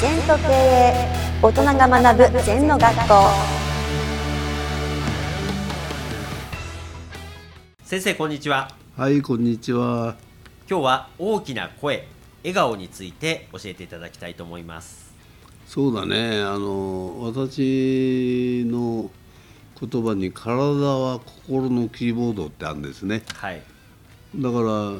全と経営大人が学ぶ全の学校先生こんにちははい、こんにちは。今日は大きな声笑顔について教えていただきたいと思いますそうだね、あの私の言葉に体は心のキーボードってあるんですね。はいだから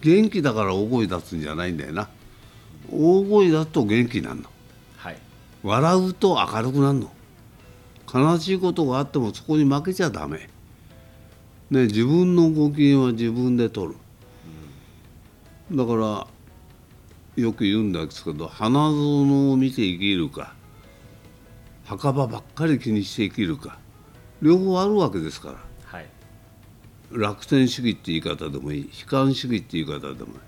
元気だから大声出すんじゃないんだよな。大声出すと元気になるの？はい笑うと明るくなるの？悲しいことがあってもそこに負けちゃダメ。ね、自分のご機嫌は自分で取る。だからよく言うんですけど花園を見て生きるか墓場ばっかり気にして生きるか両方あるわけですからはい楽天主義って言い方でもいい悲観主義って言い方でもいい、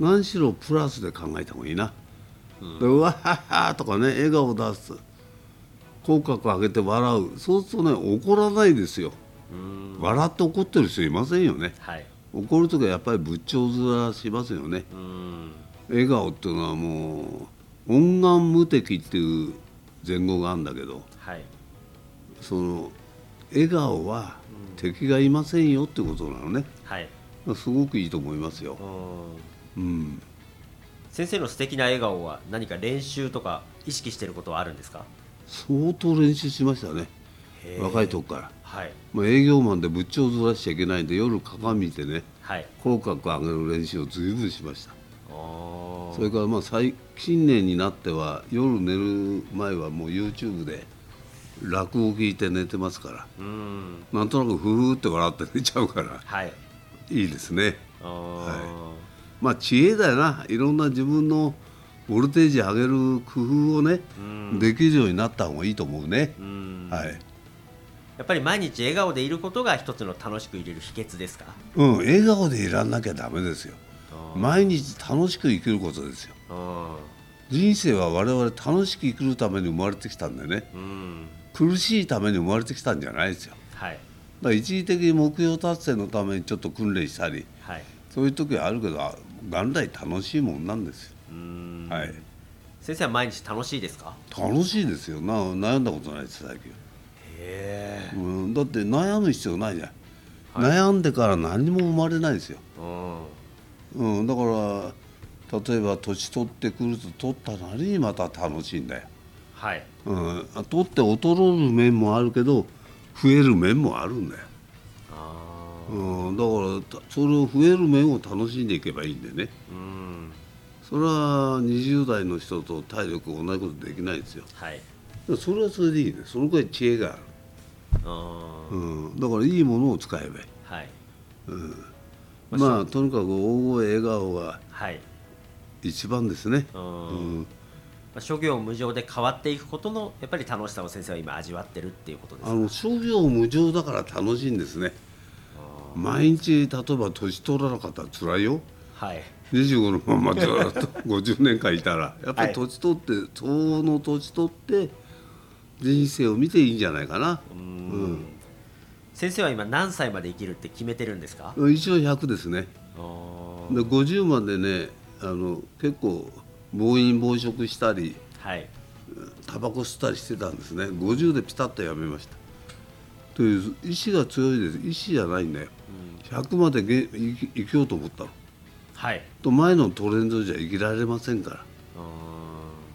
何しろプラスで考えた方がいいな、でうわははとかね笑顔出す。口角上げて笑う。そうするとね怒らないですよ。うん。笑って怒ってる人いませんよね。はい。怒る時はやっぱり仏頂面しますよね。うん。笑顔っていうのはもう温願無敵っていう前後があるんだけどはい。その笑顔は敵がいませんよってことなのね。はい。すごくいいと思いますよう、ん。うん、先生の素敵な笑顔は何か練習とか意識していることはあるんですか？相当練習しましたね。若い時から、はい。まあ、営業マンで仏頂面しちゃいけないんで夜鏡見てねはい。口角上げる練習を随分しました。それからまあ最近年になっては夜寝る前はもう YouTube で落語聞いて寝てますから。うん。なんとなくふふって笑って寝ちゃうから。はい。いいですね。はまあ知恵だよな。いろんな自分のボルテージ上げる工夫をね、うん。できるようになった方がいいと思うね、うん。はい。やっぱり毎日笑顔でいることが一つの楽しくいれる秘訣ですか？うん。笑顔でいらんなきゃダメですよ。毎日楽しく生きることですよ。う人生は我々楽しく生きるために生まれてきたんでね。苦しいために生まれてきたんじゃないですよ。はい。だ一時的に目標達成のためにちょっと訓練したりはい。そういう時はあるけどあ元来楽しいもんなんですよ、うん。はい。先生は毎日楽しいですか？楽しいですよ。な悩んだことないです最近、へえ。うん、だって悩む必要ないじゃん、悩んでから何も生まれないですよ、うん。うん、だから例えば年取ってくると取ったなりにまた楽しいんだよ、はい。うん、取って劣る面もあるけど増える面もあるんだよ、あうん、だからたそれを増える面を楽しんでいけばいいんでね。ーうん。それは20代の人と体力同じことできないですよ。はい。それはそれでいいね。そのくらい知恵がある、あー。うん、だからいいものを使えばいい。はい。まあとにかく大声笑顔がはい。一番ですね、うん。うん。まあ諸行無常で変わっていくことのやっぱり楽しさを先生は今味わってるっていうことですか？あの諸行無常だから楽しいんですね毎日例えば年取らなかったら辛いよ。はい。25のままずっと 50年間いたら。やっぱり年取って、その年取って人生を見ていいんじゃないかな、うん。先生は今何歳まで生きるって決めてるんですか？一応100ですね。で50までねあの結構暴飲暴食したりはい。タバコ吸ったりしてたんですね。50でピタッとやめました。という意志が強いです。意志じゃないんだよ、100までげ生き生きようと思ったの？はい。と前のトレンドじゃ生きられませんから、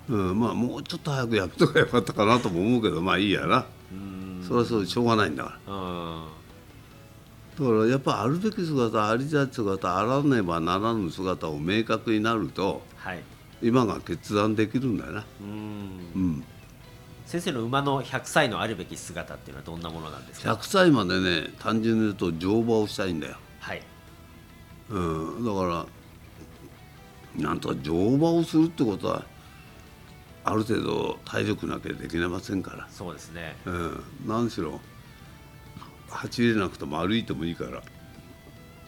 ううん、まあもうちょっと早くやめとかよかったかなとも思うけどまあいいやな。それはそうでしょうがないんだから。うんだからやっぱあるべき姿ありたい姿あらねばならぬ姿を明確になるとはい。今が決断できるんだよな。うん。うん先生の馬の100歳のあるべき姿っていうのはどんなものなんですか？100歳までね単純に言うと乗馬をしたいんだよ。はい。うん、だからなんとか乗馬をするってことはある程度体力なきゃできませんから、そうですね。うん、何しろ走れなくても歩いてもいいから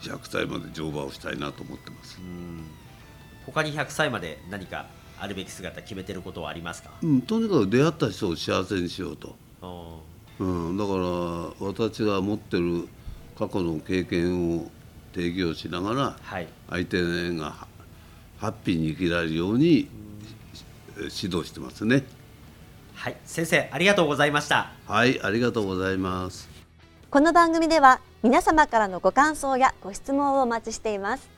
100歳まで乗馬をしたいなと思ってます、他に100歳まで何かあるべき姿決めてることはありますか？うん、とにかく出会った人を幸せにしようと、おうん、だから私が持ってる過去の経験を提供しながらはい。相手がハハッピーに生きられるように、え指導してますね。はい先生ありがとうございました。はいありがとうございます。この番組では皆様からのご感想やご質問をお待ちしています